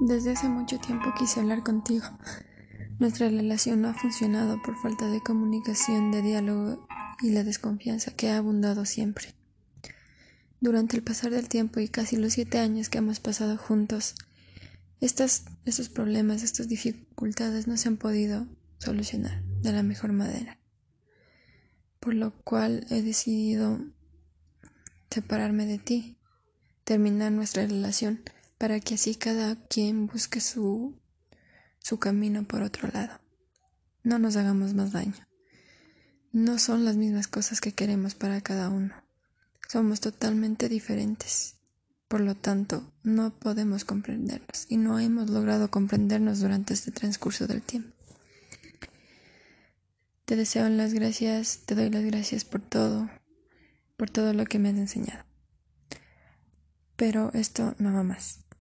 Desde hace mucho tiempo quise hablar contigo. Nuestra relación no ha funcionado por falta de comunicación, de diálogo y la desconfianza que ha abundado siempre. Durante el pasar del tiempo y casi los siete años que hemos pasado juntos, estos problemas, estas dificultades no se han podido solucionar de la mejor manera. Por lo cual he decidido separarme de ti, terminar nuestra relación para que así cada quien busque su, su camino por otro lado. No nos hagamos más daño. No son las mismas cosas que queremos para cada uno. Somos totalmente diferentes. Por lo tanto, no podemos comprendernos y no hemos logrado comprendernos durante este transcurso del tiempo. Te deseo las gracias, te doy las gracias por todo, por todo lo que me has enseñado. Pero esto no va más.